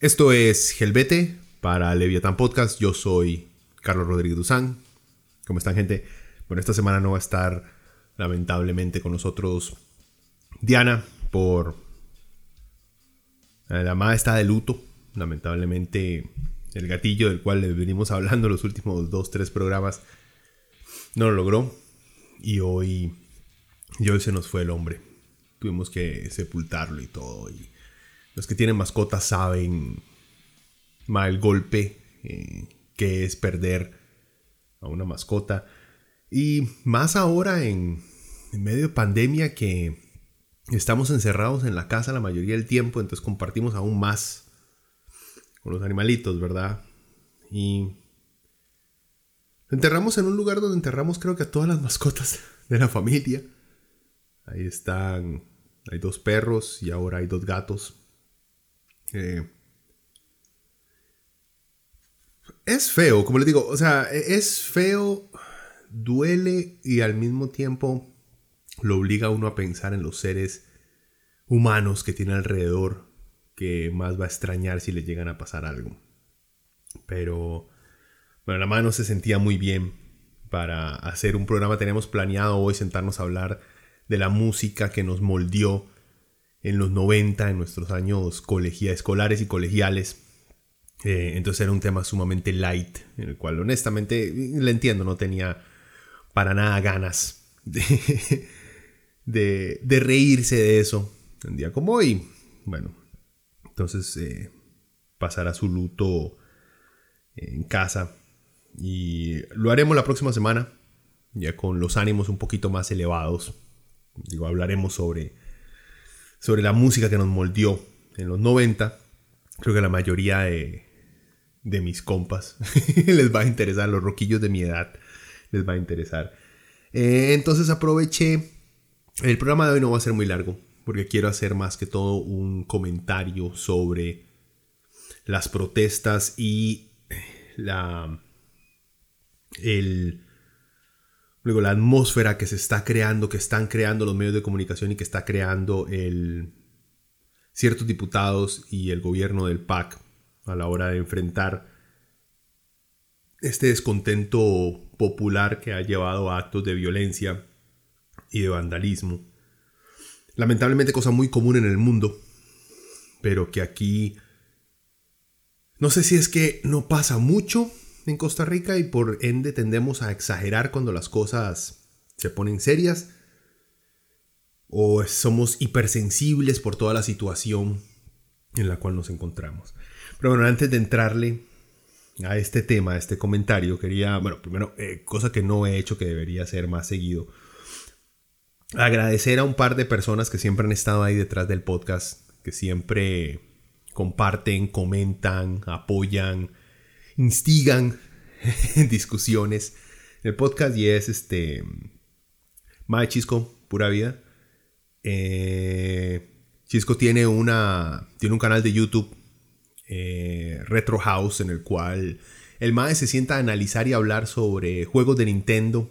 Esto es Helvete para Leviathan Podcast. Yo soy Carlos Rodríguez Duzán. ¿Cómo están, gente? Bueno, esta semana no va a estar lamentablemente con nosotros Diana por la madre está de luto. Lamentablemente el gatillo del cual le venimos hablando los últimos dos, tres programas no lo logró. Y hoy, hoy se nos fue el hombre. Tuvimos que sepultarlo y todo. Y los que tienen mascotas saben mal golpe eh, que es perder a una mascota. Y más ahora en, en medio de pandemia que estamos encerrados en la casa la mayoría del tiempo, entonces compartimos aún más con los animalitos, ¿verdad? Y enterramos en un lugar donde enterramos creo que a todas las mascotas de la familia. Ahí están, hay dos perros y ahora hay dos gatos. Es feo, como les digo, o sea, es feo, duele y al mismo tiempo lo obliga a uno a pensar en los seres humanos que tiene alrededor que más va a extrañar si le llegan a pasar algo. Pero, bueno, la mano se sentía muy bien para hacer un programa. Tenemos planeado hoy sentarnos a hablar de la música que nos moldeó en los 90, en nuestros años colegia, escolares y colegiales. Eh, entonces era un tema sumamente light, en el cual honestamente, le entiendo, no tenía para nada ganas de, reírse de eso un día como hoy. Bueno, entonces eh, pasará su luto en casa y lo haremos la próxima semana, ya con los ánimos un poquito más elevados. Digo, hablaremos sobre sobre la música que nos moldeó en los 90. Creo que la mayoría de, mis compas les va a interesar, los roquillos de mi edad les va a interesar. Eh, entonces aproveché, el programa de hoy no va a ser muy largo, porque quiero hacer más que todo un comentario sobre las protestas y la, el, Luego la atmósfera que se está creando, que están creando los medios de comunicación y que está creando el, ciertos diputados y el gobierno del PAC a la hora de enfrentar este descontento popular que ha llevado a actos de violencia y de vandalismo. Lamentablemente cosa muy común en el mundo, pero que aquí no sé si es que no pasa mucho en Costa Rica y por ende tendemos a exagerar cuando las cosas se ponen serias o somos hipersensibles por toda la situación en la cual nos encontramos. Pero bueno, antes de entrarle a este tema, a este comentario, quería, bueno, primero, eh, cosa que no he hecho que debería ser más seguido, agradecer a un par de personas que siempre han estado ahí detrás del podcast, que siempre comparten, comentan, apoyan, instigan discusiones en el podcast y es este Mae Chisco, pura vida. Eh, Chisco tiene una tiene un canal de YouTube eh, Retro House en el cual el Mae se sienta a analizar y hablar sobre juegos de Nintendo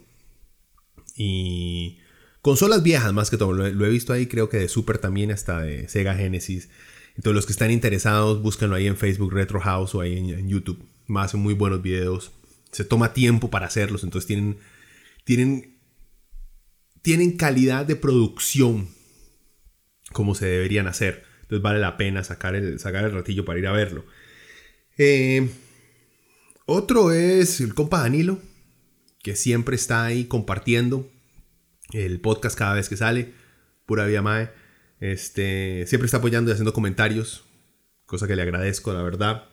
y consolas viejas más que todo. Lo, he visto ahí creo que de Super también hasta de Sega Genesis. Entonces los que están interesados búsquenlo ahí en Facebook Retro House o ahí en, YouTube. Más hacen muy buenos videos. Se toma tiempo para hacerlos. Entonces tienen, tienen, tienen calidad de producción como se deberían hacer. Entonces vale la pena sacar el, sacar el ratillo para ir a verlo. Eh, otro es el compa Danilo, que siempre está ahí compartiendo el podcast cada vez que sale, pura vía Mae. Este, siempre está apoyando y haciendo comentarios, cosa que le agradezco, la verdad.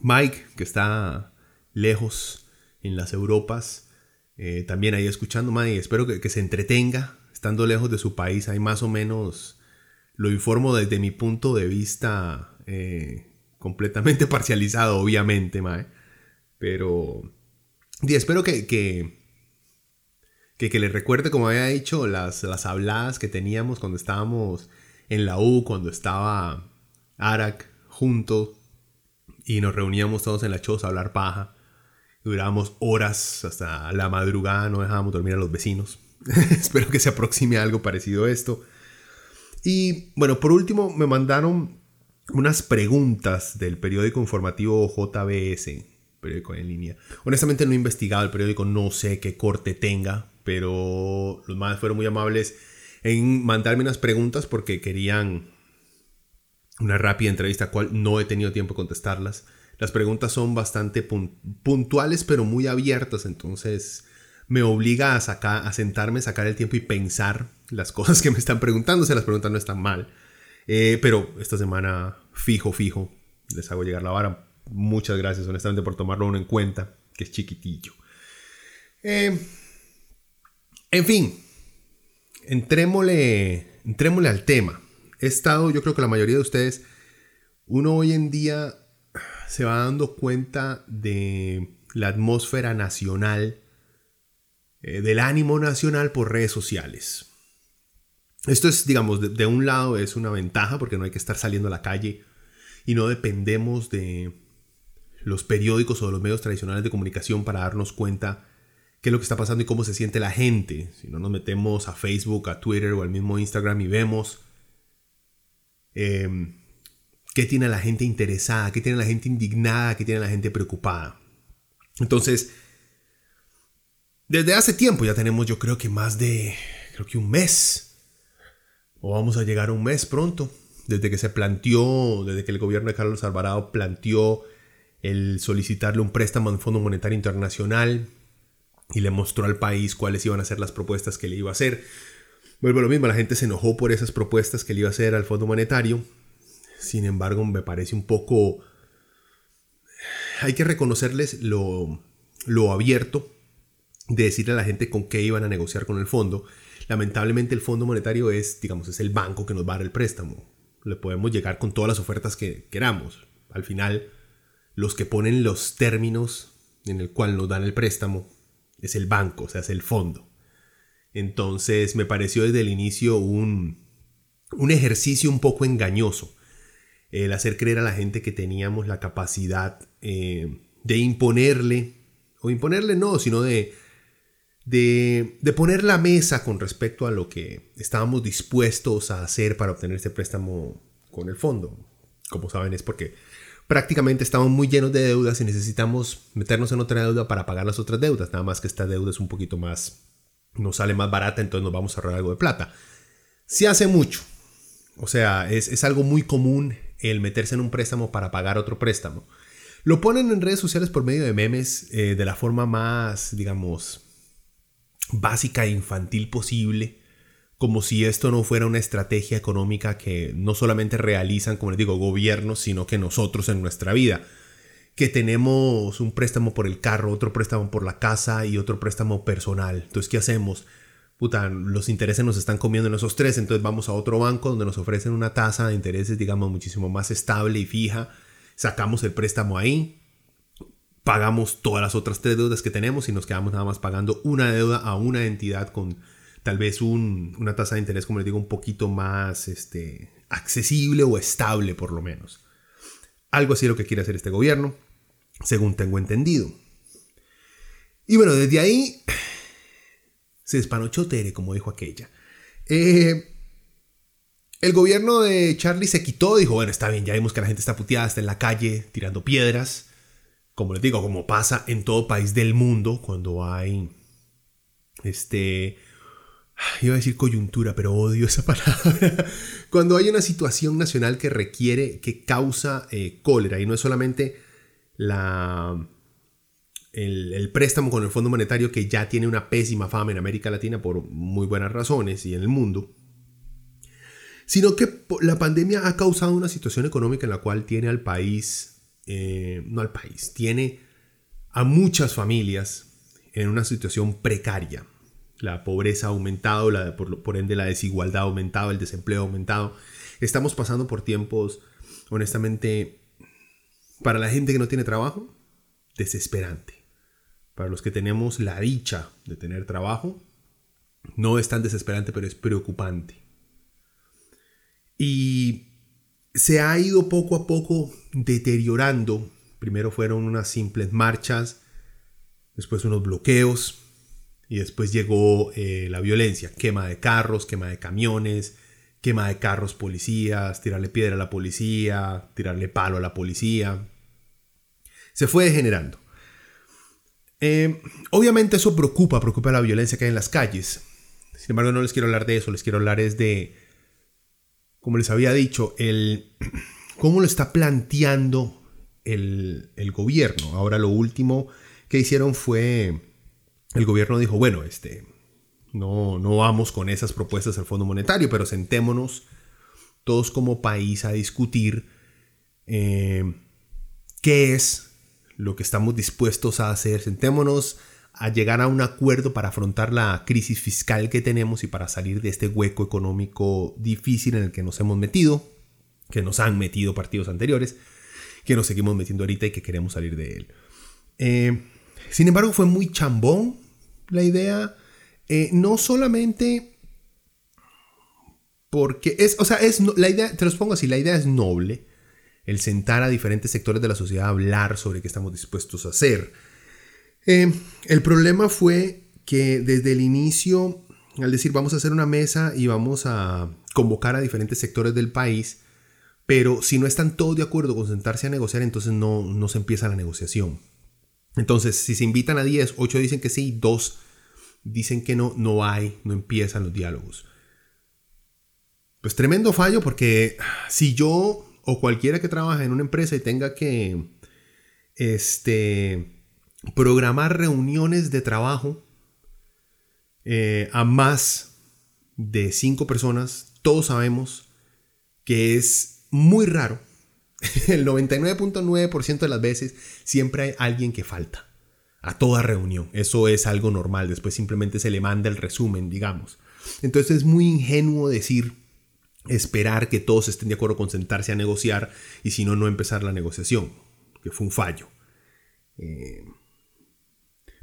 Mike, que está lejos en las Europas, eh, también ahí escuchando, y espero que, se entretenga, estando lejos de su país, ahí más o menos lo informo desde mi punto de vista eh, completamente parcializado, obviamente, Mae. Pero, y espero que, que que, le recuerde, como había dicho, las, las habladas que teníamos cuando estábamos en la U, cuando estaba Arak junto y nos reuníamos todos en la choza a hablar paja. Durábamos horas hasta la madrugada, no dejábamos dormir a los vecinos. Espero que se aproxime algo parecido a esto. Y bueno, por último me mandaron unas preguntas del periódico informativo JBS, periódico en línea. Honestamente no he investigado el periódico, no sé qué corte tenga, pero los más fueron muy amables en mandarme unas preguntas porque querían una rápida entrevista, cual no he tenido tiempo de contestarlas. Las preguntas son bastante puntuales, pero muy abiertas, entonces me obliga a, sacar, a sentarme, sacar el tiempo y pensar las cosas que me están preguntando. Si las preguntas no están mal, eh, pero esta semana fijo, fijo, les hago llegar la vara. Muchas gracias, honestamente, por tomarlo uno en cuenta, que es chiquitillo. Eh, en fin, entrémosle, entrémosle al tema. He estado, yo creo que la mayoría de ustedes, uno hoy en día se va dando cuenta de la atmósfera nacional, eh, del ánimo nacional por redes sociales. Esto es, digamos, de, de, un lado es una ventaja porque no hay que estar saliendo a la calle y no dependemos de los periódicos o de los medios tradicionales de comunicación para darnos cuenta qué es lo que está pasando y cómo se siente la gente. Si no nos metemos a Facebook, a Twitter o al mismo Instagram y vemos em, qué tiene la gente interesada, qué tiene la gente indignada, qué tiene la gente preocupada. Entonces, desde hace tiempo ya tenemos yo creo que más de, creo que un mes, o vamos a llegar a un mes pronto, desde que se planteó, desde que el gobierno de Carlos Alvarado planteó el solicitarle un préstamo al Fondo Monetario Internacional y le mostró al país cuáles iban a ser las propuestas que le iba a hacer. Vuelvo a lo mismo, la gente se enojó por esas propuestas que le iba a hacer al Fondo Monetario. Sin embargo, me parece un poco... Hay que reconocerles lo, lo abierto de decirle a la gente con qué iban a negociar con el fondo. Lamentablemente el Fondo Monetario es, digamos, es el banco que nos va a dar el préstamo. Le podemos llegar con todas las ofertas que queramos. Al final, los que ponen los términos en el cual nos dan el préstamo es el banco, o sea, es el fondo. Entonces me pareció desde el inicio un, un ejercicio un poco engañoso el hacer creer a la gente que teníamos la capacidad eh, de imponerle, o imponerle no, sino de, de, de, poner la mesa con respecto a lo que estábamos dispuestos a hacer para obtener este préstamo con el fondo. Como saben es porque prácticamente estamos muy llenos de deudas y necesitamos meternos en otra deuda para pagar las otras deudas. Nada más que esta deuda es un poquito más, nos sale más barata, entonces nos vamos a ahorrar algo de plata. Se hace mucho. O sea, es, algo muy común el meterse en un préstamo para pagar otro préstamo. Lo ponen en redes sociales por medio de memes eh, de la forma más, digamos, básica e infantil posible como si esto no fuera una estrategia económica que no solamente realizan, como les digo, gobiernos, sino que nosotros en nuestra vida. Que tenemos un préstamo por el carro, otro préstamo por la casa y otro préstamo personal. Entonces, ¿qué hacemos? Puta, los intereses nos están comiendo en esos tres, entonces vamos a otro banco donde nos ofrecen una tasa de intereses, digamos, muchísimo más estable y fija. Sacamos el préstamo ahí, pagamos todas las otras tres deudas que tenemos y nos quedamos nada más pagando una deuda a una entidad con tal vez una tasa de interés, como les digo, un poquito más este, accesible o estable por lo menos. Algo así es lo que quiere hacer este gobierno, según tengo entendido. Y bueno, desde ahí se despanochó Tere, como dijo aquella. Eh, el gobierno de Charlie se quitó, dijo, bueno, está bien, ya vimos que la gente está puteada, está en la calle tirando piedras. Como les digo, como pasa en todo país del mundo cuando hay este Iba a decir coyuntura, pero odio esa palabra. Cuando hay una situación nacional que requiere, que causa eh, cólera, y no es solamente la, el, préstamo con el Fondo Monetario que ya tiene una pésima fama en América Latina por muy buenas razones y en el mundo, sino que la pandemia ha causado una situación económica en la cual tiene al país, eh, no al país, tiene a muchas familias en una situación precaria. La pobreza ha aumentado, la, por, por ende la desigualdad ha aumentado, el desempleo ha aumentado. Estamos pasando por tiempos, honestamente, para la gente que no tiene trabajo, desesperante. Para los que tenemos la dicha de tener trabajo, no es tan desesperante, pero es preocupante. Y se ha ido poco a poco deteriorando. Primero fueron unas simples marchas, después unos bloqueos y después llegó eh, la violencia, quema de carros, quema de camiones, quema de carros policías, tirarle piedra a la policía, tirarle palo a la policía. Se fue degenerando. Eh, obviamente eso preocupa, preocupa la violencia que hay en las calles. Sin embargo, no les quiero hablar de eso, les quiero hablar es de, como les había dicho, el, cómo lo está planteando el, el gobierno. Ahora lo último que hicieron fue, el gobierno dijo, bueno, este, no, no vamos con esas propuestas al Fondo Monetario, pero sentémonos todos como país a discutir eh, qué es lo que estamos dispuestos a hacer. Sentémonos a llegar a un acuerdo para afrontar la crisis fiscal que tenemos y para salir de este hueco económico difícil en el que nos hemos metido, que nos han metido partidos anteriores, que nos seguimos metiendo ahorita y que queremos salir de él. Eh, sin embargo, fue muy chambón la idea, eh, no solamente porque es, o sea, es la idea, te los pongo así, la idea es noble, el sentar a diferentes sectores de la sociedad a hablar sobre qué estamos dispuestos a hacer. Eh, el problema fue que desde el inicio, al decir vamos a hacer una mesa y vamos a convocar a diferentes sectores del país, pero si no están todos de acuerdo con sentarse a negociar, entonces no, no se empieza la negociación. Entonces, si se invitan a 10, 8 dicen que sí, 2 dicen que no, no hay, no empiezan los diálogos. Pues tremendo fallo porque si yo o cualquiera que trabaje en una empresa y tenga que este, programar reuniones de trabajo eh, a más de cinco personas, todos sabemos que es muy raro. El 99.9% de las veces siempre hay alguien que falta a toda reunión. Eso es algo normal. Después simplemente se le manda el resumen, digamos. Entonces es muy ingenuo decir esperar que todos estén de acuerdo con sentarse a negociar y si no, no empezar la negociación, que fue un fallo. Eh,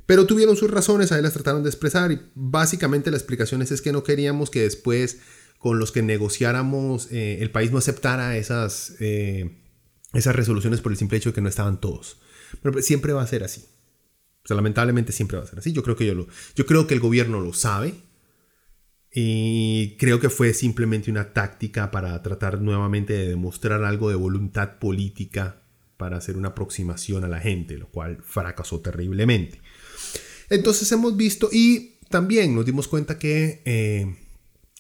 pero tuvieron sus razones, ahí las trataron de expresar y básicamente la explicación es, que no queríamos que después con los que negociáramos eh, el país no aceptara esas, eh, esas resoluciones por el simple hecho de que no estaban todos. Pero pues, siempre va a ser así. O sea, lamentablemente siempre va a ser así. Yo creo que, yo, lo, yo creo que el gobierno lo sabe y creo que fue simplemente una táctica para tratar nuevamente de demostrar algo de voluntad política para hacer una aproximación a la gente, lo cual fracasó terriblemente. Entonces hemos visto y también nos dimos cuenta que eh,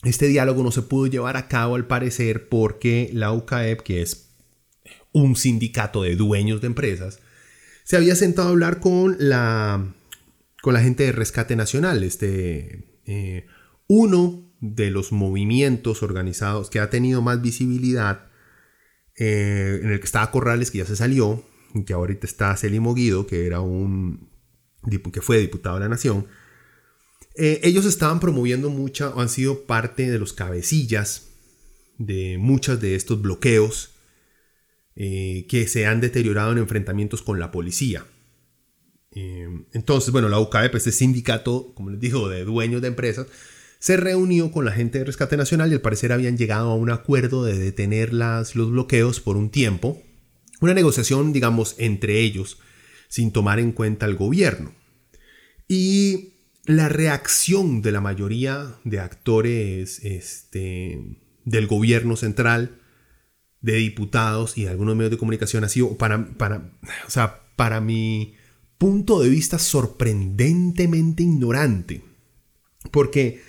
este diálogo no se pudo llevar a cabo al parecer porque la UCAEP, que es un sindicato de dueños de empresas, se había sentado a hablar con la, con la gente de Rescate Nacional, este... Eh, uno de los movimientos organizados que ha tenido más visibilidad, eh, en el que estaba Corrales, que ya se salió, y que ahorita está Celimo Guido, que era un que fue diputado de la Nación, eh, ellos estaban promoviendo mucha, o han sido parte de los cabecillas de muchos de estos bloqueos eh, que se han deteriorado en enfrentamientos con la policía. entonces, bueno, la UCAEP, este sindicato, como les digo, de dueños de empresas, se reunió con la gente de Rescate Nacional y al parecer habían llegado a un acuerdo de detener las, los bloqueos por un tiempo. Una negociación, digamos, entre ellos, sin tomar en cuenta al gobierno. Y la reacción de la mayoría de actores este, del gobierno central, de diputados y de algunos medios de comunicación ha sido, para, para, o sea, para mi punto de vista, sorprendentemente ignorante. Porque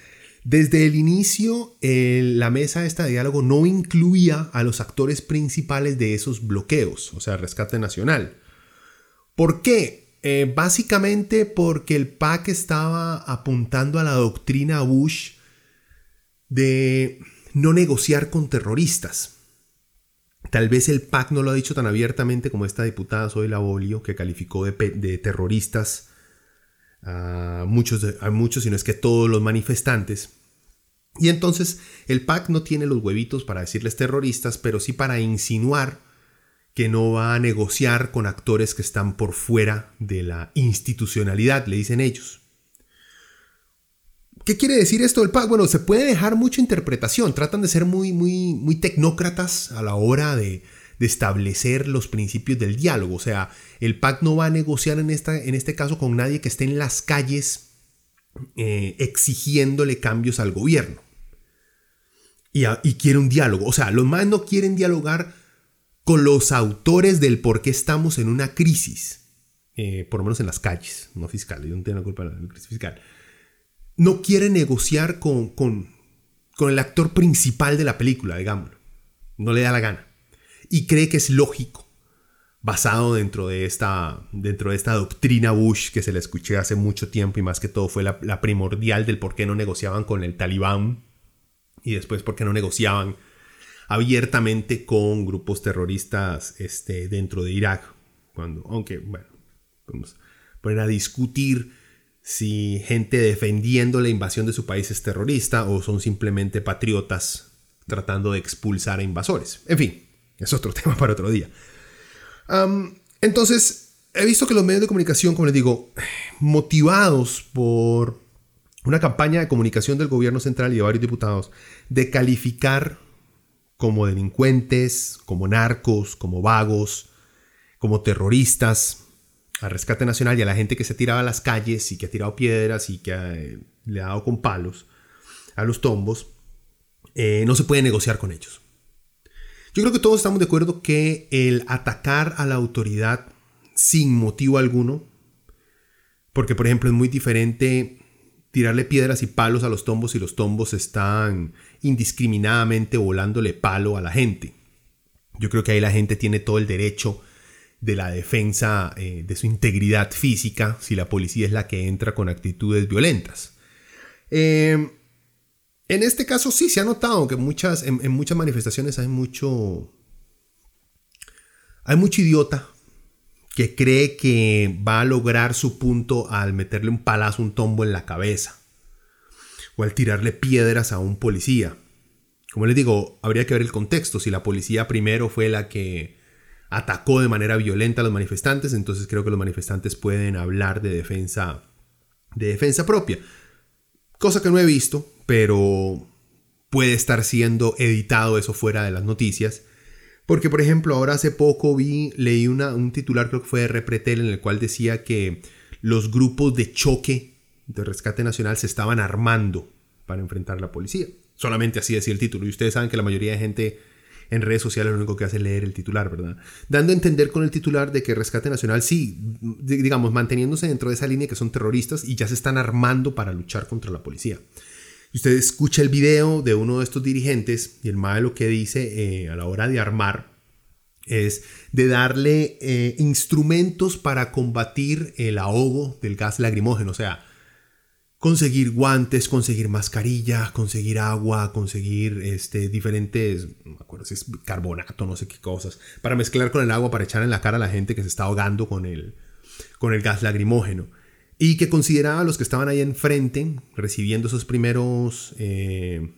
desde el inicio, la mesa esta de diálogo no incluía a los actores principales de esos bloqueos, o sea, Rescate Nacional. ¿Por qué? Eh, básicamente porque el PAC estaba apuntando a la doctrina Bush de no negociar con terroristas. Tal vez el PAC no lo ha dicho tan abiertamente como esta diputada Zoe Labolio, que calificó de, terroristas a muchos, a muchos, si no es que todos los manifestantes. Y entonces el PAC no tiene los huevitos para decirles terroristas, pero sí para insinuar que no va a negociar con actores que están por fuera de la institucionalidad, le dicen ellos. ¿Qué quiere decir esto del PAC? Bueno, se puede dejar mucha interpretación. Tratan de ser muy, muy, muy tecnócratas a la hora de, establecer los principios del diálogo. O sea, el PAC no va a negociar en, esta, en este caso con nadie que esté en las calles eh, exigiéndole cambios al gobierno. Y, quiere un diálogo. O sea, los más no quieren dialogar con los autores del por qué estamos en una crisis. Eh, por lo menos en las calles, no fiscal. Yo no tengo la culpa de la crisis fiscal no quiere negociar con, con, el actor principal de la película, digamos. No le da la gana. Y cree que es lógico, basado dentro de esta, dentro de esta doctrina Bush que se le escuché hace mucho tiempo y más que todo fue la, primordial del por qué no negociaban con el talibán y después por qué no negociaban abiertamente con grupos terroristas este, dentro de Irak. Cuando, aunque, bueno, podemos poner a discutir si gente defendiendo la invasión de su país es terrorista o son simplemente patriotas tratando de expulsar a invasores. En fin, es otro tema para otro día. entonces, he visto que los medios de comunicación, como les digo, motivados por una campaña de comunicación del gobierno central y de varios diputados, de calificar como delincuentes, como narcos, como vagos, como terroristas, a Rescate Nacional y a la gente que se tiraba a las calles y que ha tirado piedras y que eh, le ha dado con palos a los tombos, eh, no se puede negociar con ellos. Yo creo que todos estamos de acuerdo que el atacar a la autoridad sin motivo alguno, porque por ejemplo es muy diferente tirarle piedras y palos a los tombos y los tombos están indiscriminadamente volándole palo a la gente. Yo creo que ahí la gente tiene todo el derecho de la defensa eh, de su integridad física si la policía es la que entra con actitudes violentas. Eh, en este caso sí se ha notado que muchas, en, muchas manifestaciones hay mucho, hay mucho idiota que cree que va a lograr su punto al meterle un palazo, un tombo en la cabeza o al tirarle piedras a un policía. Como les digo, habría que ver el contexto. Si la policía primero fue la que atacó de manera violenta a los manifestantes, entonces creo que los manifestantes pueden hablar de defensa, de defensa propia. Cosa que no he visto, pero puede estar siendo editado eso fuera de las noticias. Porque, por ejemplo, ahora hace poco vi, leí una, un titular, creo que fue de Repretel, en el cual decía que los grupos de choque de rescate nacional se estaban armando para enfrentar a la policía. Solamente así decía el título. Y ustedes saben que la mayoría de gente en redes sociales lo único que hace es leer el titular, ¿verdad? Dando a entender con el titular de que Rescate Nacional sí, digamos, manteniéndose dentro de esa línea que son terroristas y ya se están armando para luchar contra la policía. Usted escucha el video de uno de estos dirigentes y el MAE lo que dice eh, a la hora de armar es de darle eh, instrumentos para combatir el ahogo del gas lacrimógeno. O sea, conseguir guantes, conseguir mascarilla, conseguir agua, conseguir este, diferentes, no me acuerdo si es carbonato, no sé qué cosas, para mezclar con el agua para echar en la cara a la gente que se está ahogando con el, con el gas lagrimógeno. Y que consideraba a los que estaban ahí enfrente, recibiendo esos primeros eh,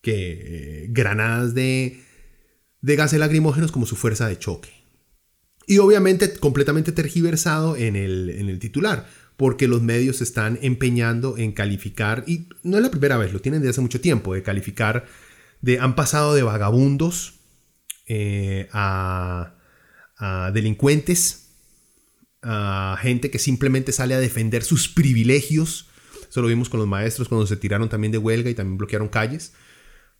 que, granadas de, de gases lagrimógenos como su fuerza de choque. Y obviamente completamente tergiversado en el, en el titular porque los medios se están empeñando en calificar, y no es la primera vez, lo tienen desde hace mucho tiempo, de calificar, de han pasado de vagabundos eh, a, delincuentes, a gente que simplemente sale a defender sus privilegios. Eso lo vimos con los maestros cuando se tiraron también de huelga y también bloquearon calles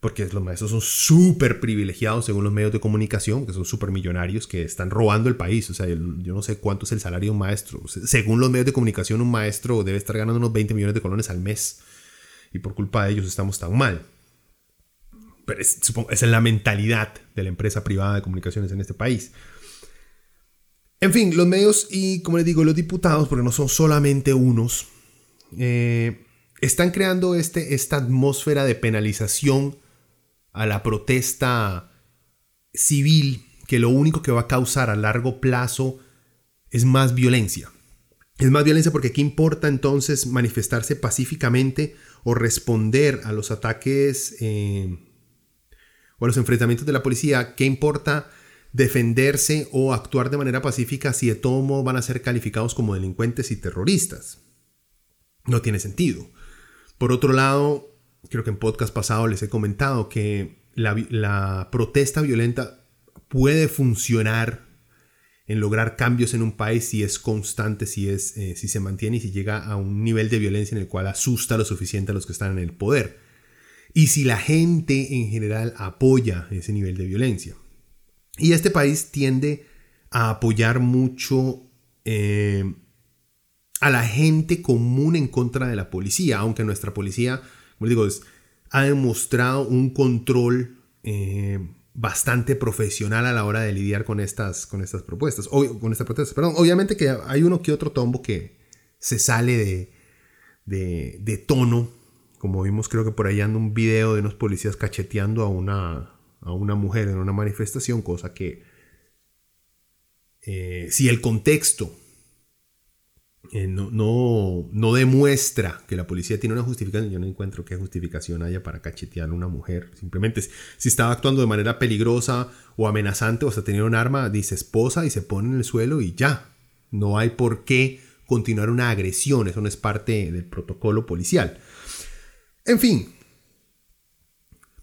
porque los maestros son súper privilegiados según los medios de comunicación, que son súper millonarios, que están robando el país. O sea, yo no sé cuánto es el salario de un maestro. Según los medios de comunicación, un maestro debe estar ganando unos 20 millones de colones al mes. Y por culpa de ellos estamos tan mal. Pero es, esa es la mentalidad de la empresa privada de comunicaciones en este país. En fin, los medios y, como les digo, los diputados, porque no son solamente unos, eh, están creando este, esta atmósfera de penalización a la protesta civil que lo único que va a causar a largo plazo es más violencia. Es más violencia porque ¿qué importa entonces manifestarse pacíficamente o responder a los ataques eh, o a los enfrentamientos de la policía? ¿Qué importa defenderse o actuar de manera pacífica si de todo modo van a ser calificados como delincuentes y terroristas? No tiene sentido. Por otro lado, creo que en podcast pasado les he comentado que la, protesta violenta puede funcionar en lograr cambios en un país si es constante, si, es, eh, si se mantiene y si llega a un nivel de violencia en el cual asusta lo suficiente a los que están en el poder. Y si la gente en general apoya ese nivel de violencia. Y este país tiende a apoyar mucho eh, a la gente común en contra de la policía, aunque nuestra policía, como digo, ha demostrado un control eh, bastante profesional a la hora de lidiar con estas, con estas propuestas, o, con estas protestas. Perdón, obviamente que hay uno que otro tombo que se sale de, de, de tono, como vimos creo que por ahí anda un video de unos policías cacheteando a una, a una mujer en una manifestación, cosa que eh, si el contexto eh, no, no, demuestra que la policía tiene una justificación. Yo no encuentro qué justificación haya para cachetear a una mujer. Simplemente si estaba actuando de manera peligrosa o amenazante o hasta tenía un arma, dice esposa y se pone en el suelo y ya. No hay por qué continuar una agresión. Eso no es parte del protocolo policial. En fin.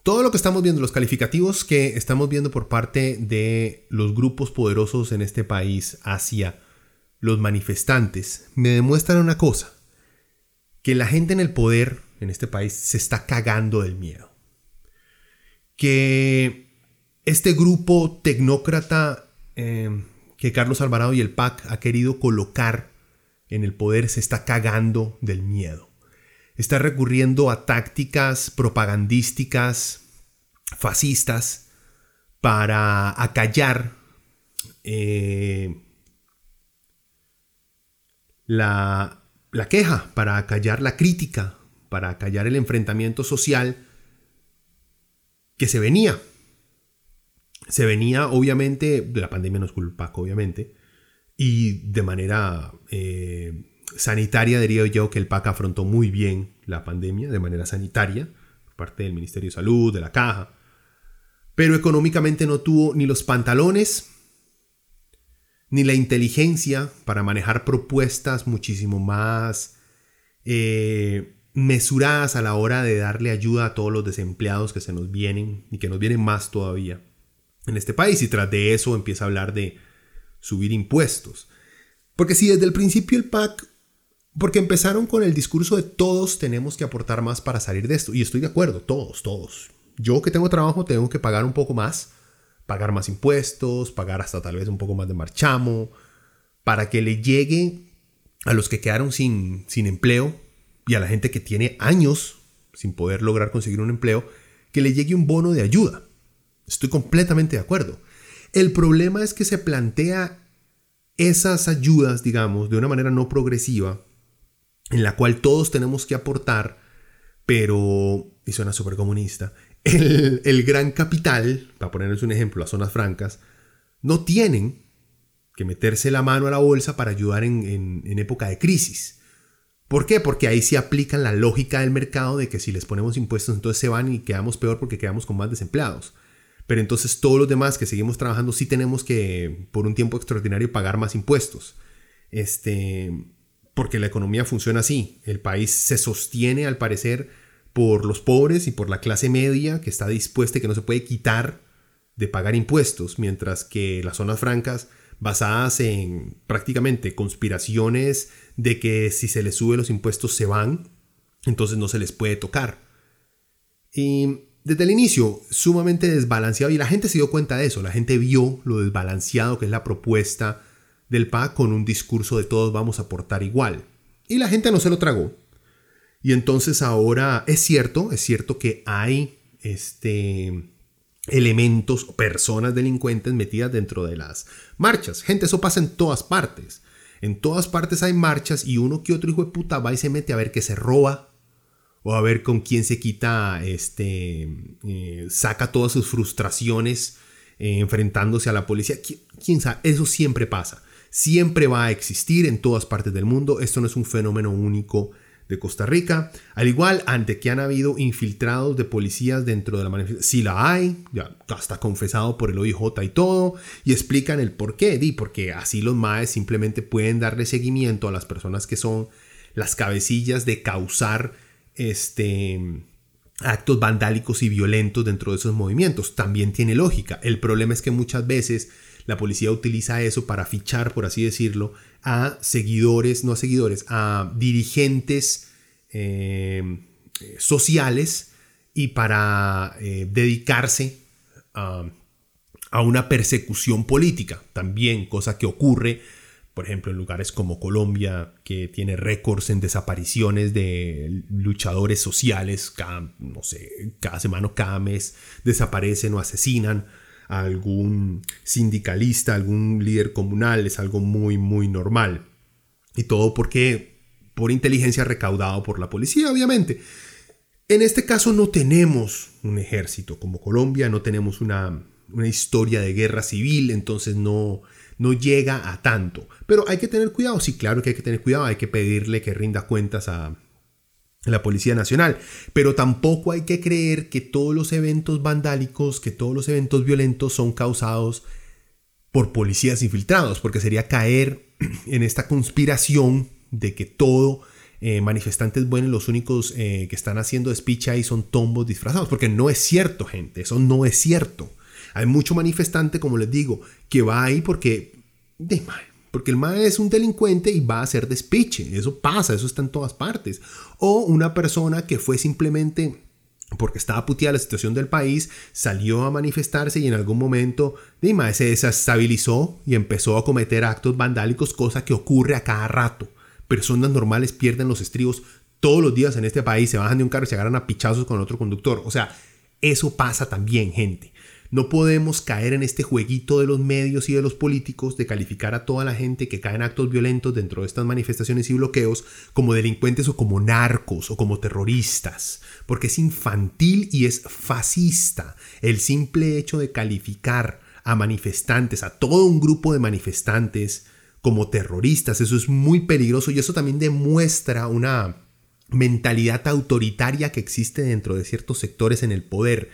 Todo lo que estamos viendo, los calificativos que estamos viendo por parte de los grupos poderosos en este país hacia los manifestantes me demuestran una cosa, que la gente en el poder en este país se está cagando del miedo. Que este grupo tecnócrata em, que Carlos Alvarado y el PAC ha querido colocar en el poder se está cagando del miedo. Está recurriendo a tácticas propagandísticas, fascistas, para acallar eh, la, queja, para callar la crítica, para callar el enfrentamiento social que se venía. Se venía, obviamente, de la pandemia no es culpa, obviamente, y de manera eh, sanitaria diría yo que el PAC afrontó muy bien la pandemia, de manera sanitaria, por parte del Ministerio de Salud, de la Caja, pero económicamente no tuvo ni los pantalones ni la inteligencia para manejar propuestas muchísimo más eh, mesuradas a la hora de darle ayuda a todos los desempleados que se nos vienen y que nos vienen más todavía en este país. Y tras de eso empieza a hablar de subir impuestos. Porque si desde el principio el PAC, porque empezaron con el discurso de todos tenemos que aportar más para salir de esto. Y estoy de acuerdo, todos, todos. Yo que tengo trabajo tengo que pagar un poco más pagar más impuestos, pagar hasta tal vez un poco más de marchamo, para que le llegue a los que quedaron sin, sin empleo y a la gente que tiene años sin poder lograr conseguir un empleo, que le llegue un bono de ayuda. Estoy completamente de acuerdo. El problema es que se plantea esas ayudas, digamos, de una manera no progresiva, en la cual todos tenemos que aportar, pero, y suena súper comunista, el, gran capital, para ponerles un ejemplo, las zonas francas, no tienen que meterse la mano a la bolsa para ayudar en, época de crisis. ¿Por qué? Porque ahí sí aplican la lógica del mercado de que si les ponemos impuestos entonces se van y quedamos peor porque quedamos con más desempleados. Pero entonces todos los demás que seguimos trabajando sí tenemos que por un tiempo extraordinario pagar más impuestos. Este, porque la economía funciona así. El país se sostiene al parecer por los pobres y por la clase media que está dispuesta y que no se puede quitar de pagar impuestos, mientras que las zonas francas basadas en prácticamente conspiraciones de que si se les sube los impuestos se van, entonces no se les puede tocar. Y desde el inicio, sumamente desbalanceado, y la gente se dio cuenta de eso, la gente vio lo desbalanceado que es la propuesta del PA con un discurso de todos vamos a aportar igual. Y la gente no se lo tragó. Y entonces ahora es cierto, es cierto que hay este, elementos, personas delincuentes metidas dentro de las marchas. Gente, eso pasa en todas partes. En todas partes hay marchas y uno que otro hijo de puta va y se mete a ver que se roba o a ver con quién se quita, este, eh, saca todas sus frustraciones eh, enfrentándose a la policía. ¿Quién sabe? Eso siempre pasa. Siempre va a existir en todas partes del mundo. Esto no es un fenómeno único de Costa Rica. Al igual, ante que han habido infiltrados de policías dentro de la manifestación, sí la hay, ya está confesado por el OIJ y todo, y explican el por qué, di, porque así los MAES simplemente pueden darle seguimiento a las personas que son las cabecillas de causar este actos vandálicos y violentos dentro de esos movimientos. También tiene lógica. El problema es que muchas veces la policía utiliza eso para fichar, por así decirlo, a seguidores, no a seguidores, a dirigentes eh, sociales y para eh, dedicarse a, una persecución política. También, cosa que ocurre, por ejemplo, en lugares como Colombia, que tiene récords en desapariciones de luchadores sociales, cada, no sé, cada semana o cada mes desaparecen o asesinan algún sindicalista, algún líder comunal, es algo muy, muy normal. Y todo porque por inteligencia recaudado por la policía, obviamente. En este caso no tenemos un ejército como Colombia, no tenemos una, una historia de guerra civil, entonces no, no llega a tanto. Pero hay que tener cuidado, sí, claro que hay que tener cuidado, hay que pedirle que rinda cuentas a, la Policía Nacional. Pero tampoco hay que creer que todos los eventos vandálicos, que todos los eventos violentos son causados por policías infiltrados, porque sería caer en esta conspiración de que todo eh, manifestantes buenos, los únicos eh, que están haciendo speech ahí son tombos disfrazados, porque no es cierto, gente, eso no es cierto. Hay mucho manifestante, como les digo, que va ahí porque... De, porque el MAE es un delincuente y va a hacer despiche. Eso pasa, eso está en todas partes. O una persona que fue simplemente porque estaba puteada la situación del país, salió a manifestarse y en algún momento Dima se desestabilizó y empezó a cometer actos vandálicos, cosa que ocurre a cada rato. Personas normales pierden los estribos todos los días en este país, se bajan de un carro y se agarran a pichazos con otro conductor. O sea, eso pasa también, gente. No podemos caer en este jueguito de los medios y de los políticos de calificar a toda la gente que cae en actos violentos dentro de estas manifestaciones y bloqueos como delincuentes o como narcos o como terroristas, porque es infantil y es fascista el simple hecho de calificar a manifestantes, a todo un grupo de manifestantes como terroristas. Eso es muy peligroso y eso también demuestra una mentalidad autoritaria que existe dentro de ciertos sectores en el poder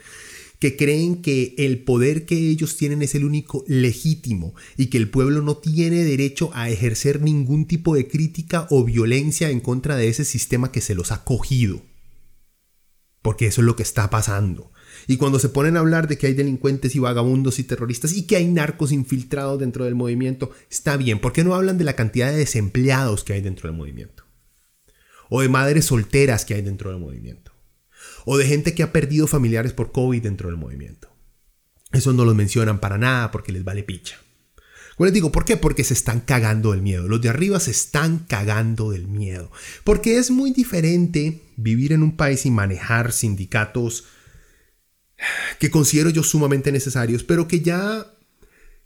que creen que el poder que ellos tienen es el único legítimo y que el pueblo no tiene derecho a ejercer ningún tipo de crítica o violencia en contra de ese sistema que se los ha cogido. Porque eso es lo que está pasando. Y cuando se ponen a hablar de que hay delincuentes y vagabundos y terroristas y que hay narcos infiltrados dentro del movimiento, está bien. ¿Por qué no hablan de la cantidad de desempleados que hay dentro del movimiento? O de madres solteras que hay dentro del movimiento o de gente que ha perdido familiares por COVID dentro del movimiento. Eso no lo mencionan para nada porque les vale picha. Bueno, les digo, ¿por qué? Porque se están cagando del miedo. Los de arriba se están cagando del miedo. Porque es muy diferente vivir en un país y manejar sindicatos que considero yo sumamente necesarios, pero que ya,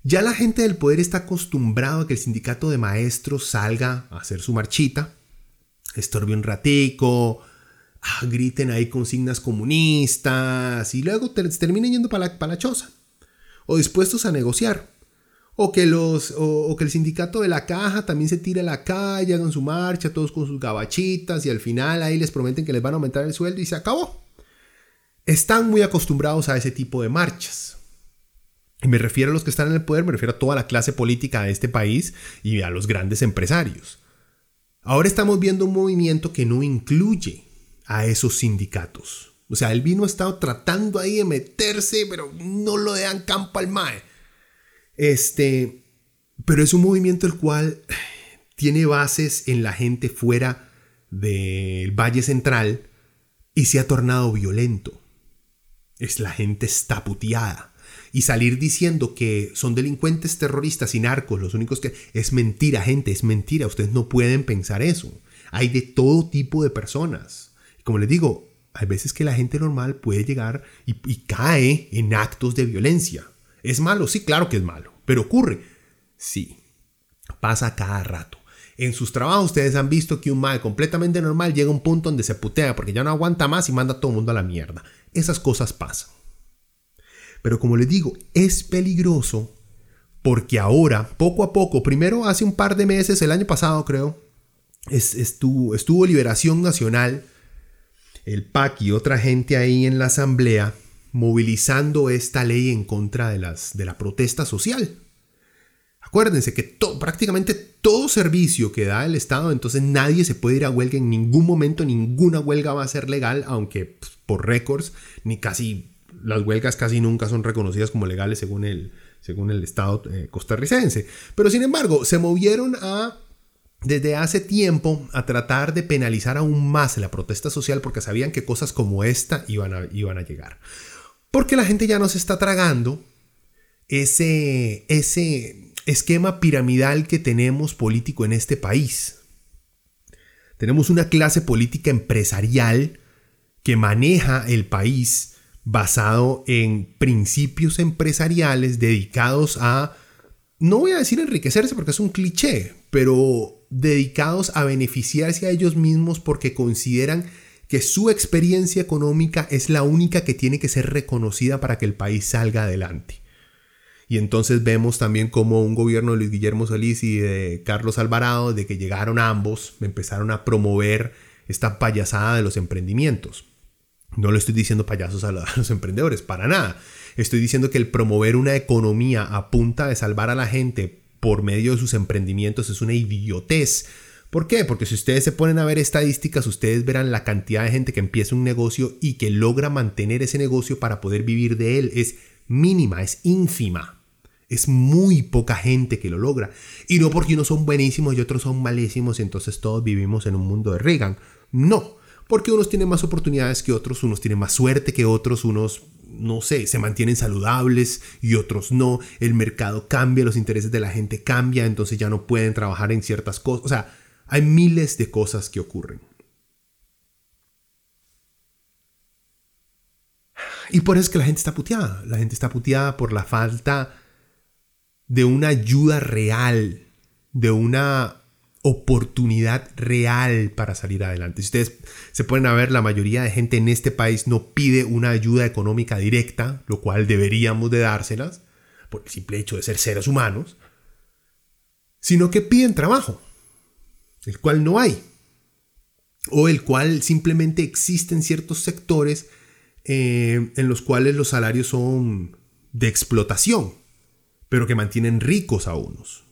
ya la gente del poder está acostumbrado a que el sindicato de maestros salga a hacer su marchita, estorbe un ratico, Ah, griten ahí consignas comunistas y luego terminen yendo para la, choza. O dispuestos a negociar. O que, los, o, que el sindicato de la caja también se tire a la calle, hagan su marcha, todos con sus gabachitas y al final ahí les prometen que les van a aumentar el sueldo y se acabó. Están muy acostumbrados a ese tipo de marchas. Y me refiero a los que están en el poder, me refiero a toda la clase política de este país y a los grandes empresarios. Ahora estamos viendo un movimiento que no incluye a esos sindicatos. O sea, el vino ha estado tratando ahí de meterse, pero no lo dejan campo al MAE. Este, pero es un movimiento el cual tiene bases en la gente fuera del Valle Central y se ha tornado violento. Es la gente está puteada. Y salir diciendo que son delincuentes terroristas y narcos los únicos que... Es mentira, gente, es mentira. Ustedes no pueden pensar eso. Hay de todo tipo de personas como les digo, hay veces que la gente normal puede llegar y, cae en actos de violencia. ¿Es malo? Sí, claro que es malo. Pero ocurre. Sí. Pasa cada rato. En sus trabajos ustedes han visto que un mae completamente normal llega a un punto donde se putea porque ya no aguanta más y manda a todo el mundo a la mierda. Esas cosas pasan. Pero como les digo, es peligroso porque ahora, poco a poco, primero hace un par de meses, el año pasado creo, estuvo, estuvo Liberación Nacional el PAC y otra gente ahí en la asamblea movilizando esta ley en contra de, las, de la protesta social. Acuérdense que prácticamente todo servicio que da el Estado, entonces nadie se puede ir a huelga en ningún momento, ninguna huelga va a ser legal, aunque pues, por récords, ni casi las huelgas casi nunca son reconocidas como legales según el, según el Estado eh, costarricense. Pero sin embargo, se movieron a desde hace tiempo a tratar de penalizar aún más la protesta social porque sabían que cosas como esta iban a, iban a llegar. Porque la gente ya no se está tragando ese, ese esquema piramidal que tenemos político en este país. Tenemos una clase política empresarial que maneja el país basado en principios empresariales dedicados a, no voy a decir enriquecerse porque es un cliché, pero dedicados a beneficiarse a ellos mismos porque consideran que su experiencia económica es la única que tiene que ser reconocida para que el país salga adelante. Y entonces vemos también como un gobierno de Luis Guillermo Solís y de Carlos Alvarado, de que llegaron ambos, empezaron a promover esta payasada de los emprendimientos. No le estoy diciendo payasos a los emprendedores, para nada. Estoy diciendo que el promover una economía a punta de salvar a la gente por medio de sus emprendimientos es una idiotez. ¿Por qué? Porque si ustedes se ponen a ver estadísticas, ustedes verán la cantidad de gente que empieza un negocio y que logra mantener ese negocio para poder vivir de él. Es mínima, es ínfima. Es muy poca gente que lo logra. Y no porque unos son buenísimos y otros son malísimos y entonces todos vivimos en un mundo de Reagan. No, porque unos tienen más oportunidades que otros, unos tienen más suerte que otros, unos no sé, se mantienen saludables y otros no, el mercado cambia, los intereses de la gente cambian, entonces ya no pueden trabajar en ciertas cosas, o sea, hay miles de cosas que ocurren. Y por eso es que la gente está puteada, la gente está puteada por la falta de una ayuda real, de una oportunidad real para salir adelante. Si ustedes se pueden ver, la mayoría de gente en este país no pide una ayuda económica directa, lo cual deberíamos de dárselas, por el simple hecho de ser seres humanos, sino que piden trabajo, el cual no hay, o el cual simplemente existen ciertos sectores eh, en los cuales los salarios son de explotación, pero que mantienen ricos a unos.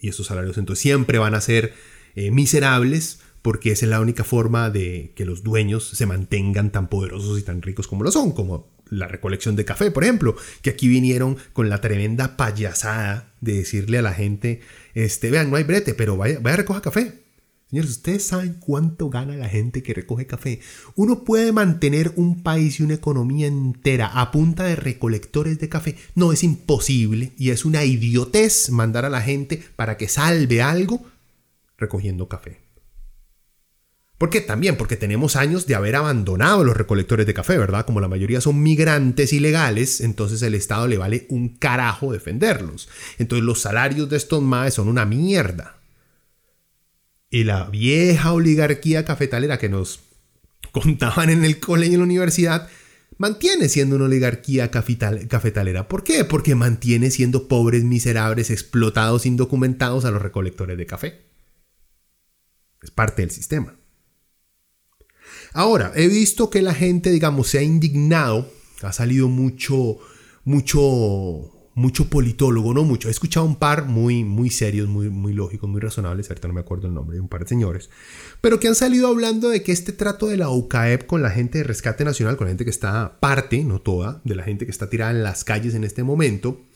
Y esos salarios entonces siempre van a ser eh, miserables porque esa es la única forma de que los dueños se mantengan tan poderosos y tan ricos como lo son, como la recolección de café, por ejemplo, que aquí vinieron con la tremenda payasada de decirle a la gente, este, vean, no hay brete, pero vaya, vaya a recoger café. Señores, ¿ustedes saben cuánto gana la gente que recoge café? Uno puede mantener un país y una economía entera a punta de recolectores de café. No, es imposible y es una idiotez mandar a la gente para que salve algo recogiendo café. ¿Por qué? También porque tenemos años de haber abandonado los recolectores de café, ¿verdad? Como la mayoría son migrantes ilegales, entonces el Estado le vale un carajo defenderlos. Entonces los salarios de estos maes son una mierda. Y la vieja oligarquía cafetalera que nos contaban en el colegio y en la universidad mantiene siendo una oligarquía cafetalera. ¿Por qué? Porque mantiene siendo pobres, miserables, explotados, indocumentados a los recolectores de café. Es parte del sistema. Ahora, he visto que la gente, digamos, se ha indignado, ha salido mucho, mucho mucho politólogo, no mucho. He escuchado un par muy, muy serios, muy, muy lógicos, muy razonables, ahorita no me acuerdo el nombre de un par de señores, pero que han salido hablando de que este trato de la UCAEP con la gente de Rescate Nacional, con la gente que está parte, no toda, de la gente que está tirada en las calles en este momento,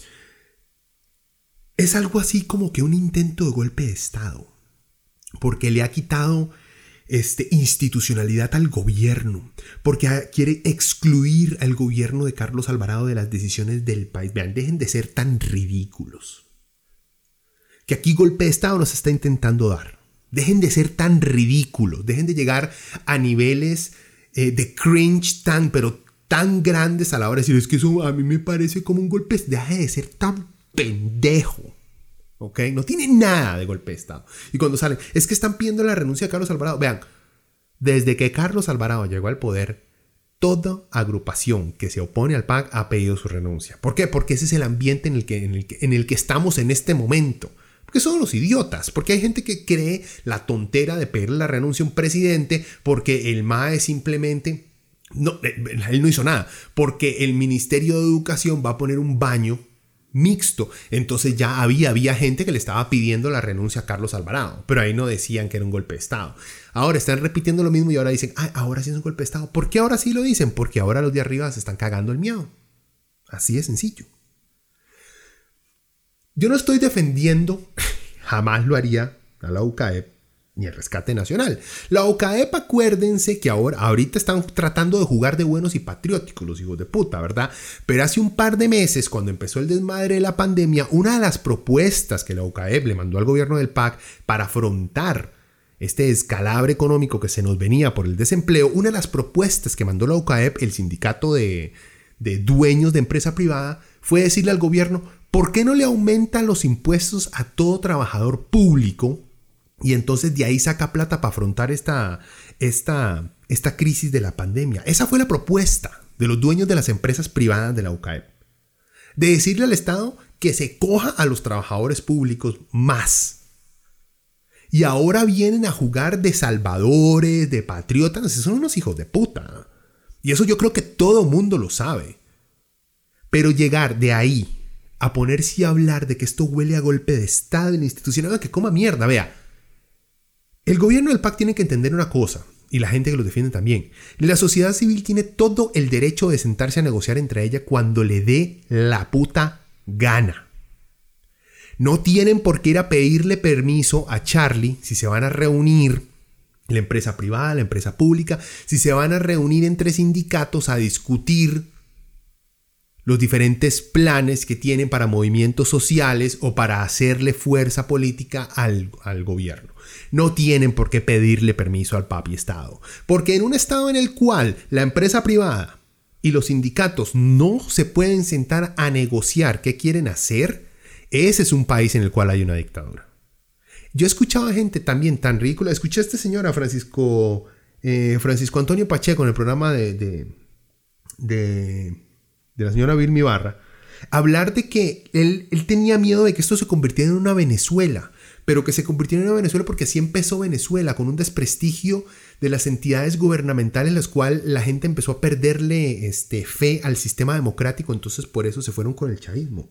es algo así como que un intento de golpe de Estado, porque le ha quitado este, institucionalidad al gobierno, porque quiere excluir al gobierno de Carlos Alvarado de las decisiones del país. Vean, dejen de ser tan ridículos. Que aquí golpe de Estado nos está intentando dar. Dejen de ser tan ridículos, dejen de llegar a niveles eh, de cringe tan, pero tan grandes a la hora de decir, es que eso a mí me parece como un golpe, deje de ser tan pendejo. No tiene nada de golpe de Estado. Y cuando salen, es que están pidiendo la renuncia de Carlos Alvarado. Vean, desde que Carlos Alvarado llegó al poder, toda agrupación que se opone al PAC ha pedido su renuncia. ¿Por qué? Porque ese es el ambiente en el que, en el que, en el que estamos en este momento. Porque son los idiotas, porque hay gente que cree la tontera de pedir la renuncia a un presidente porque el MAE simplemente... No, eh, él no hizo nada, porque el Ministerio de Educación va a poner un baño mixto. Entonces ya había, había gente que le estaba pidiendo la renuncia a Carlos Alvarado, pero ahí no decían que era un golpe de Estado. Ahora están repitiendo lo mismo y ahora dicen, ah, ahora sí es un golpe de Estado. ¿Por qué ahora sí lo dicen? Porque ahora los de arriba se están cagando el miedo. Así de sencillo. Yo no estoy defendiendo, jamás lo haría a la UCAEP ni el rescate nacional. La OCAEP, acuérdense que ahora, ahorita están tratando de jugar de buenos y patrióticos los hijos de puta, ¿verdad? Pero hace un par de meses, cuando empezó el desmadre de la pandemia, una de las propuestas que la OCAEP le mandó al gobierno del PAC para afrontar este escalabre económico que se nos venía por el desempleo, una de las propuestas que mandó la OCAEP, el sindicato de, de dueños de empresa privada, fue decirle al gobierno, ¿por qué no le aumentan los impuestos a todo trabajador público y entonces de ahí saca plata para afrontar esta, esta, esta crisis de la pandemia. Esa fue la propuesta de los dueños de las empresas privadas de la UCAEP. De decirle al Estado que se coja a los trabajadores públicos más. Y ahora vienen a jugar de salvadores, de patriotas. Son unos hijos de puta. Y eso yo creo que todo mundo lo sabe. Pero llegar de ahí a ponerse a hablar de que esto huele a golpe de Estado en institucional, que coma mierda, vea. El gobierno del PAC tiene que entender una cosa, y la gente que lo defiende también. La sociedad civil tiene todo el derecho de sentarse a negociar entre ella cuando le dé la puta gana. No tienen por qué ir a pedirle permiso a Charlie si se van a reunir la empresa privada, la empresa pública, si se van a reunir entre sindicatos a discutir los diferentes planes que tienen para movimientos sociales o para hacerle fuerza política al, al, gobierno. No tienen por qué pedirle permiso al papi Estado. Porque en un Estado en el cual la empresa privada y los sindicatos no se pueden sentar a negociar qué quieren hacer, ese es un país en el cual hay una dictadura. Yo he escuchado a gente también tan ridícula. Escuché a este señor, a Francisco, eh, Francisco Antonio Pacheco, en el programa de, de, la señora Vilmi Barra, hablar de que él, tenía miedo de que esto se convirtiera en una Venezuela, pero que se convirtiera en Venezuela porque así empezó Venezuela, con un desprestigio de las entidades gubernamentales, las cuales la gente empezó a perderle este, fe al sistema democrático, entonces por eso se fueron con el chavismo.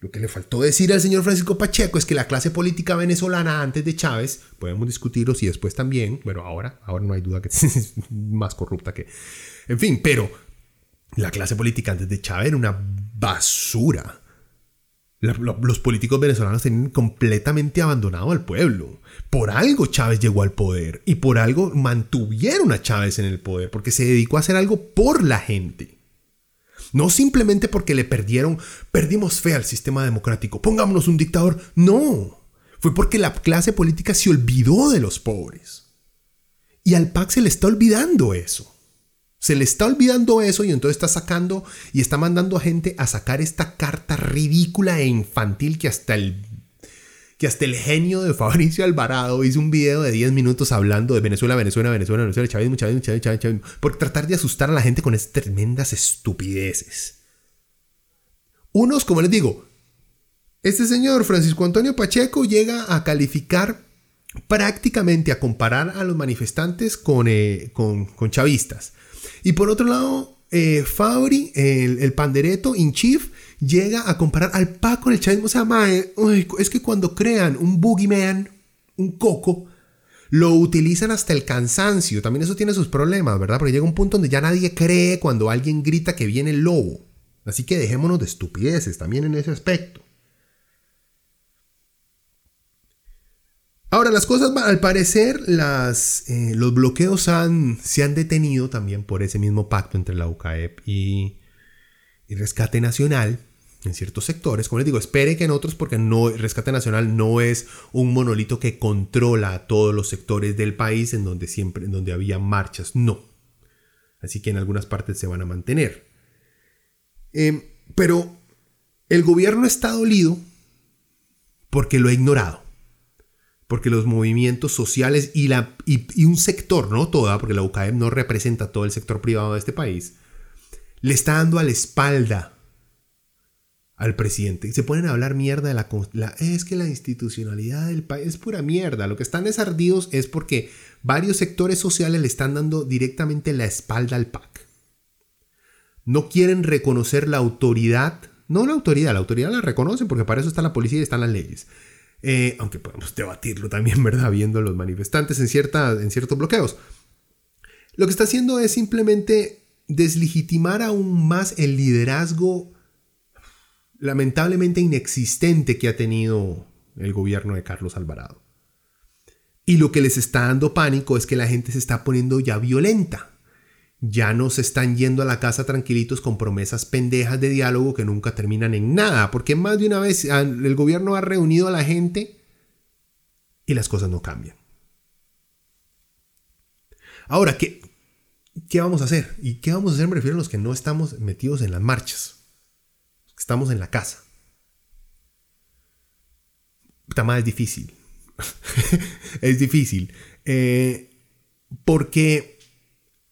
Lo que le faltó decir al señor Francisco Pacheco es que la clase política venezolana antes de Chávez, podemos discutirlo si después también, bueno, ahora, ahora no hay duda que es más corrupta que... En fin, pero la clase política antes de Chávez era una basura. Los políticos venezolanos tenían completamente abandonado al pueblo. Por algo Chávez llegó al poder y por algo mantuvieron a Chávez en el poder, porque se dedicó a hacer algo por la gente. No simplemente porque le perdieron, perdimos fe al sistema democrático, pongámonos un dictador. No, fue porque la clase política se olvidó de los pobres. Y al PAC se le está olvidando eso. Se le está olvidando eso y entonces está sacando y está mandando a gente a sacar esta carta ridícula e infantil que hasta el que hasta el genio de Fabricio Alvarado hizo un video de 10 minutos hablando de Venezuela, Venezuela, Venezuela, Venezuela, chavismo, chavismo, chavismo, chavismo, por tratar de asustar a la gente con estas tremendas estupideces. Unos, como les digo, este señor Francisco Antonio Pacheco llega a calificar prácticamente a comparar a los manifestantes con, eh, con chavistas. Y por otro lado, eh, Fabri, el, pandereto in chief, llega a comparar al Paco con el chavismo. O sea, es que cuando crean un boogeyman, un coco, lo utilizan hasta el cansancio. También eso tiene sus problemas, ¿verdad? Porque llega un punto donde ya nadie cree cuando alguien grita que viene el lobo. Así que dejémonos de estupideces también en ese aspecto. Ahora, las cosas, al parecer, eh, los bloqueos se han detenido también por ese mismo pacto entre la UCAEP y, y Rescate Nacional en ciertos sectores. Como les digo, espere que en otros, porque no, Rescate Nacional no es un monolito que controla a todos los sectores del país en donde siempre, en donde había marchas. No. Así que en algunas partes se van a mantener. Em, pero el gobierno está dolido porque lo ha ignorado. Porque los movimientos sociales y, un sector, no toda, porque la UCAEM no representa todo el sector privado de este país, le está dando a la espalda al presidente. Se ponen a hablar mierda de la, Es que la institucionalidad del país es pura mierda. Lo que están desardidos es porque varios sectores sociales le están dando directamente la espalda al PAC. No quieren reconocer la autoridad. No la autoridad, la autoridad la reconocen porque para eso está la policía y están las leyes. Eh, aunque podemos debatirlo también, ¿verdad? Viendo los manifestantes en, cierta, en ciertos bloqueos. Lo que está haciendo es simplemente deslegitimar aún más el liderazgo lamentablemente inexistente que ha tenido el gobierno de Carlos Alvarado. Y lo que les está dando pánico es que la gente se está poniendo ya violenta. Ya no se están yendo a la casa tranquilitos con promesas pendejas de diálogo que nunca terminan en nada, porque más de una vez el gobierno ha reunido a la gente y las cosas no cambian. Ahora, ¿qué, qué vamos a hacer? ¿Y qué vamos a hacer? Me refiero a los que no estamos metidos en las marchas. Estamos en la casa. Está más difícil. es difícil. Eh, porque,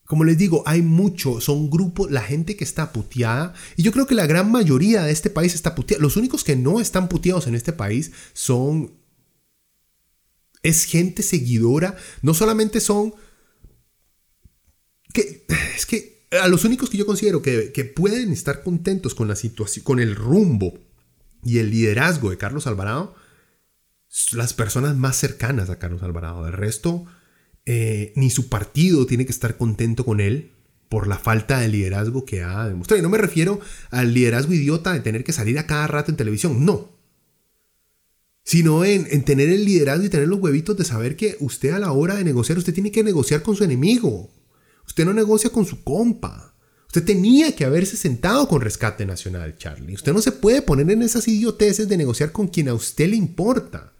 como les digo, hay mucho, son grupos, la gente que está puteada. Y yo creo que la gran mayoría de este país está puteada. Los únicos que no están puteados en este país son... Es gente seguidora. No solamente son... Que, es que a los únicos que yo considero que, pueden estar contentos con la situación, con el rumbo y el liderazgo de Carlos Alvarado, las personas más cercanas a Carlos Alvarado. El resto, eh, ni su partido tiene que estar contento con él por la falta de liderazgo que ha demostrado. Y no me refiero al liderazgo idiota de tener que salir a cada rato en televisión, no. Sino en, en tener el liderazgo y tener los huevitos de saber que usted a la hora de negociar, usted tiene que negociar con su enemigo. Usted no negocia con su compa. Usted tenía que haberse sentado con Rescate Nacional, Charlie. Usted no se puede poner en esas idioteces de negociar con quien a usted le importa.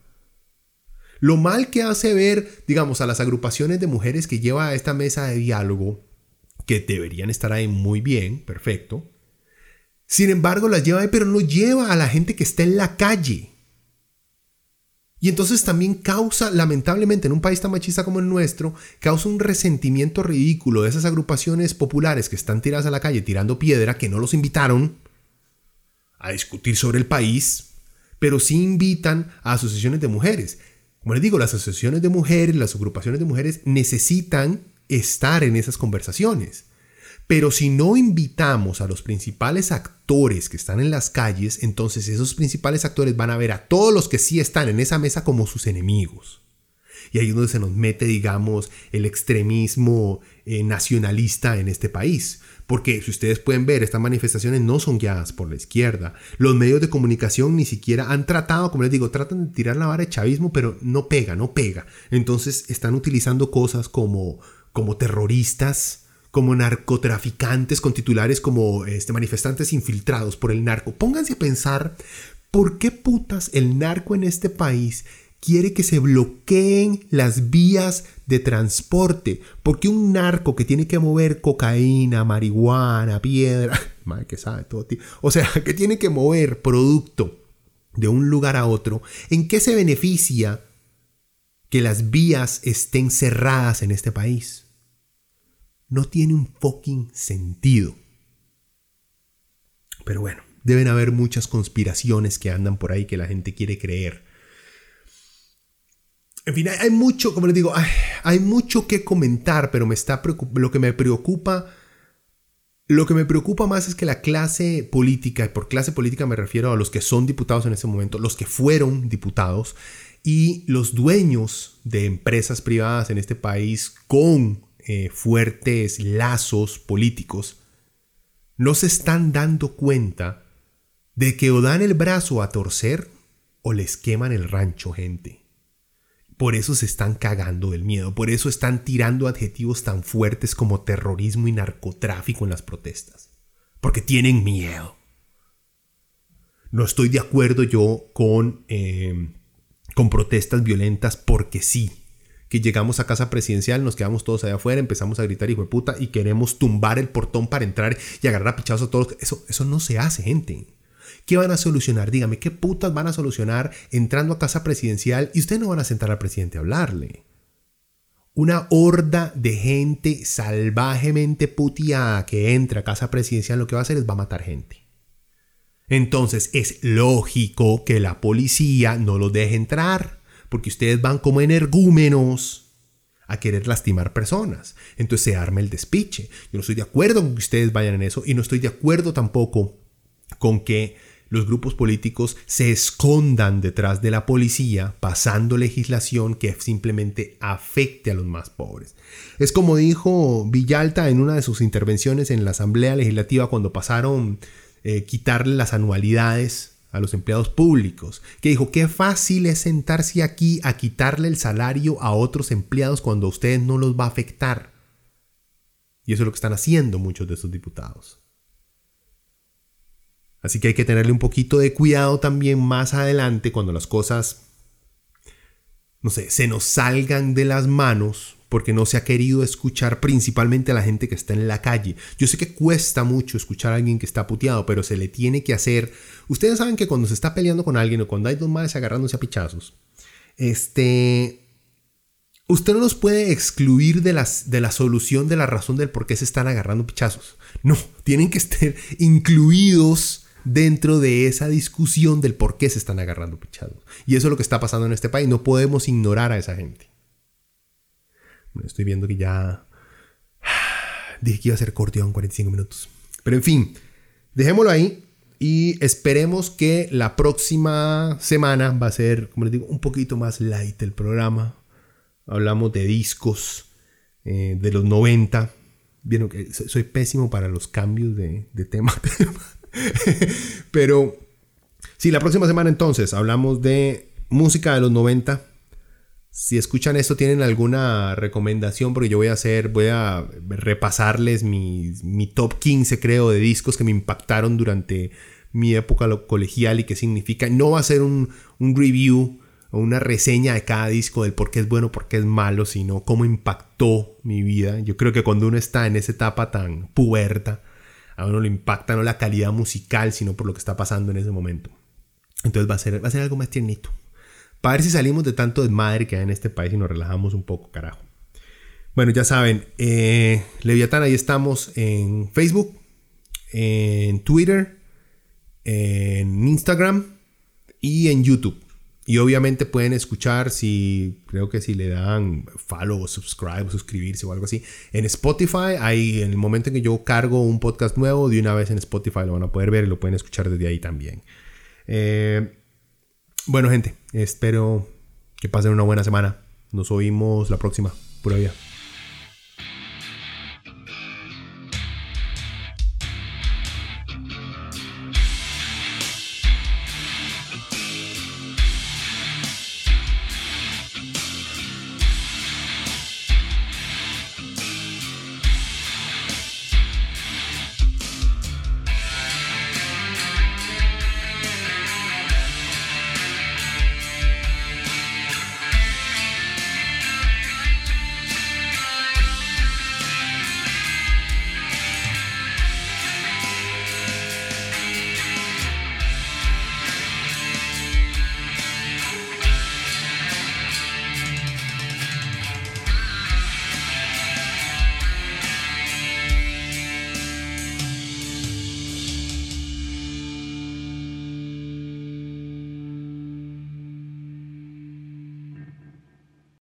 Lo mal que hace ver, digamos, a las agrupaciones de mujeres que lleva a esta mesa de diálogo, que deberían estar ahí muy bien, perfecto. Sin embargo, las lleva ahí, pero no lleva a la gente que está en la calle. Y entonces también causa, lamentablemente, en un país tan machista como el nuestro, causa un resentimiento ridículo de esas agrupaciones populares que están tiradas a la calle tirando piedra, que no los invitaron a discutir sobre el país, pero sí invitan a asociaciones de mujeres. Como les digo, las asociaciones de mujeres, las agrupaciones de mujeres necesitan estar en esas conversaciones. Pero si no invitamos a los principales actores que están en las calles, entonces esos principales actores van a ver a todos los que sí están en esa mesa como sus enemigos. Y ahí es donde se nos mete, digamos, el extremismo eh, nacionalista en este país. Porque si ustedes pueden ver, estas manifestaciones no son guiadas por la izquierda. Los medios de comunicación ni siquiera han tratado, como les digo, tratan de tirar la vara de chavismo, pero no pega, no pega. Entonces están utilizando cosas como, como terroristas, como narcotraficantes con titulares como este, manifestantes infiltrados por el narco. Pónganse a pensar por qué putas el narco en este país quiere que se bloqueen las vías de transporte. Porque un narco que tiene que mover cocaína, marihuana, piedra, madre que sabe todo, o sea, que tiene que mover producto de un lugar a otro, ¿en qué se beneficia que las vías estén cerradas en este país? no tiene un fucking sentido. Pero bueno, deben haber muchas conspiraciones que andan por ahí que la gente quiere creer. En fin, hay, mucho, como les digo, hay, mucho que comentar, pero me está lo que me preocupa, lo que me preocupa más es que la clase política, y por clase política me refiero a los que son diputados en este momento, los que fueron diputados y los dueños de empresas privadas en este país con eh, fuertes lazos políticos, no se están dando cuenta de que o dan el brazo a torcer o les queman el rancho, gente. Por eso se están cagando del miedo, por eso están tirando adjetivos tan fuertes como terrorismo y narcotráfico en las protestas. Porque tienen miedo. No estoy de acuerdo yo con, eh, con protestas violentas porque sí que llegamos a casa presidencial, nos quedamos todos allá afuera, empezamos a gritar hijo de puta y queremos tumbar el portón para entrar y agarrar a pichazos a todos. Eso, eso no se hace, gente. ¿Qué van a solucionar? Dígame, ¿qué putas van a solucionar entrando a casa presidencial y ustedes no van a sentar al presidente a hablarle? Una horda de gente salvajemente puteada que entra a casa presidencial lo que va a hacer es va a matar gente. Entonces es lógico que la policía no los deje entrar porque ustedes van como energúmenos a querer lastimar personas. Entonces se arma el despiche. Yo no estoy de acuerdo con que ustedes vayan en eso y no estoy de acuerdo tampoco con que los grupos políticos se escondan detrás de la policía pasando legislación que simplemente afecte a los más pobres. Es como dijo Villalta en una de sus intervenciones en la Asamblea Legislativa cuando pasaron eh, quitarle las anualidades a los empleados públicos, que dijo, qué fácil es sentarse aquí a quitarle el salario a otros empleados cuando a ustedes no los va a afectar. Y eso es lo que están haciendo muchos de estos diputados. Así que hay que tenerle un poquito de cuidado también más adelante cuando las cosas, no sé, se nos salgan de las manos porque no se ha querido escuchar principalmente a la gente que está en la calle. Yo sé que cuesta mucho escuchar a alguien que está puteado, pero se le tiene que hacer. Ustedes saben que cuando se está peleando con alguien o cuando hay dos madres agarrándose a pichazos, este. Usted no los puede excluir de, las, de la solución de la razón del por qué se están agarrando pichazos. No, tienen que estar incluidos dentro de esa discusión del por qué se están agarrando pichazos. Y eso es lo que está pasando en este país. No podemos ignorar a esa gente. Estoy viendo que ya... Dije que iba a ser corto, en 45 minutos. Pero en fin, dejémoslo ahí y esperemos que la próxima semana va a ser, como les digo, un poquito más light el programa. Hablamos de discos eh, de los 90. Vieron que soy pésimo para los cambios de, de tema. Pero sí, la próxima semana entonces hablamos de música de los 90 si escuchan esto, tienen alguna recomendación, porque yo voy a hacer, voy a repasarles mi, top 15, creo, de discos que me impactaron durante mi época colegial y qué significa. No va a ser un, review o una reseña de cada disco del por qué es bueno, por qué es malo, sino cómo impactó mi vida. Yo creo que cuando uno está en esa etapa tan puerta, a uno le impacta no la calidad musical, sino por lo que está pasando en ese momento. Entonces va a ser, va a ser algo más tiernito. Para ver si salimos de tanto desmadre que hay en este país y nos relajamos un poco, carajo. Bueno, ya saben, eh, Leviatán, ahí estamos en Facebook, en Twitter, en Instagram y en YouTube. Y obviamente pueden escuchar si, creo que si le dan follow o subscribe o suscribirse o algo así. En Spotify, ahí en el momento en que yo cargo un podcast nuevo, de una vez en Spotify lo van a poder ver y lo pueden escuchar desde ahí también. Eh, bueno, gente, espero que pasen una buena semana. Nos oímos la próxima. Pura vida.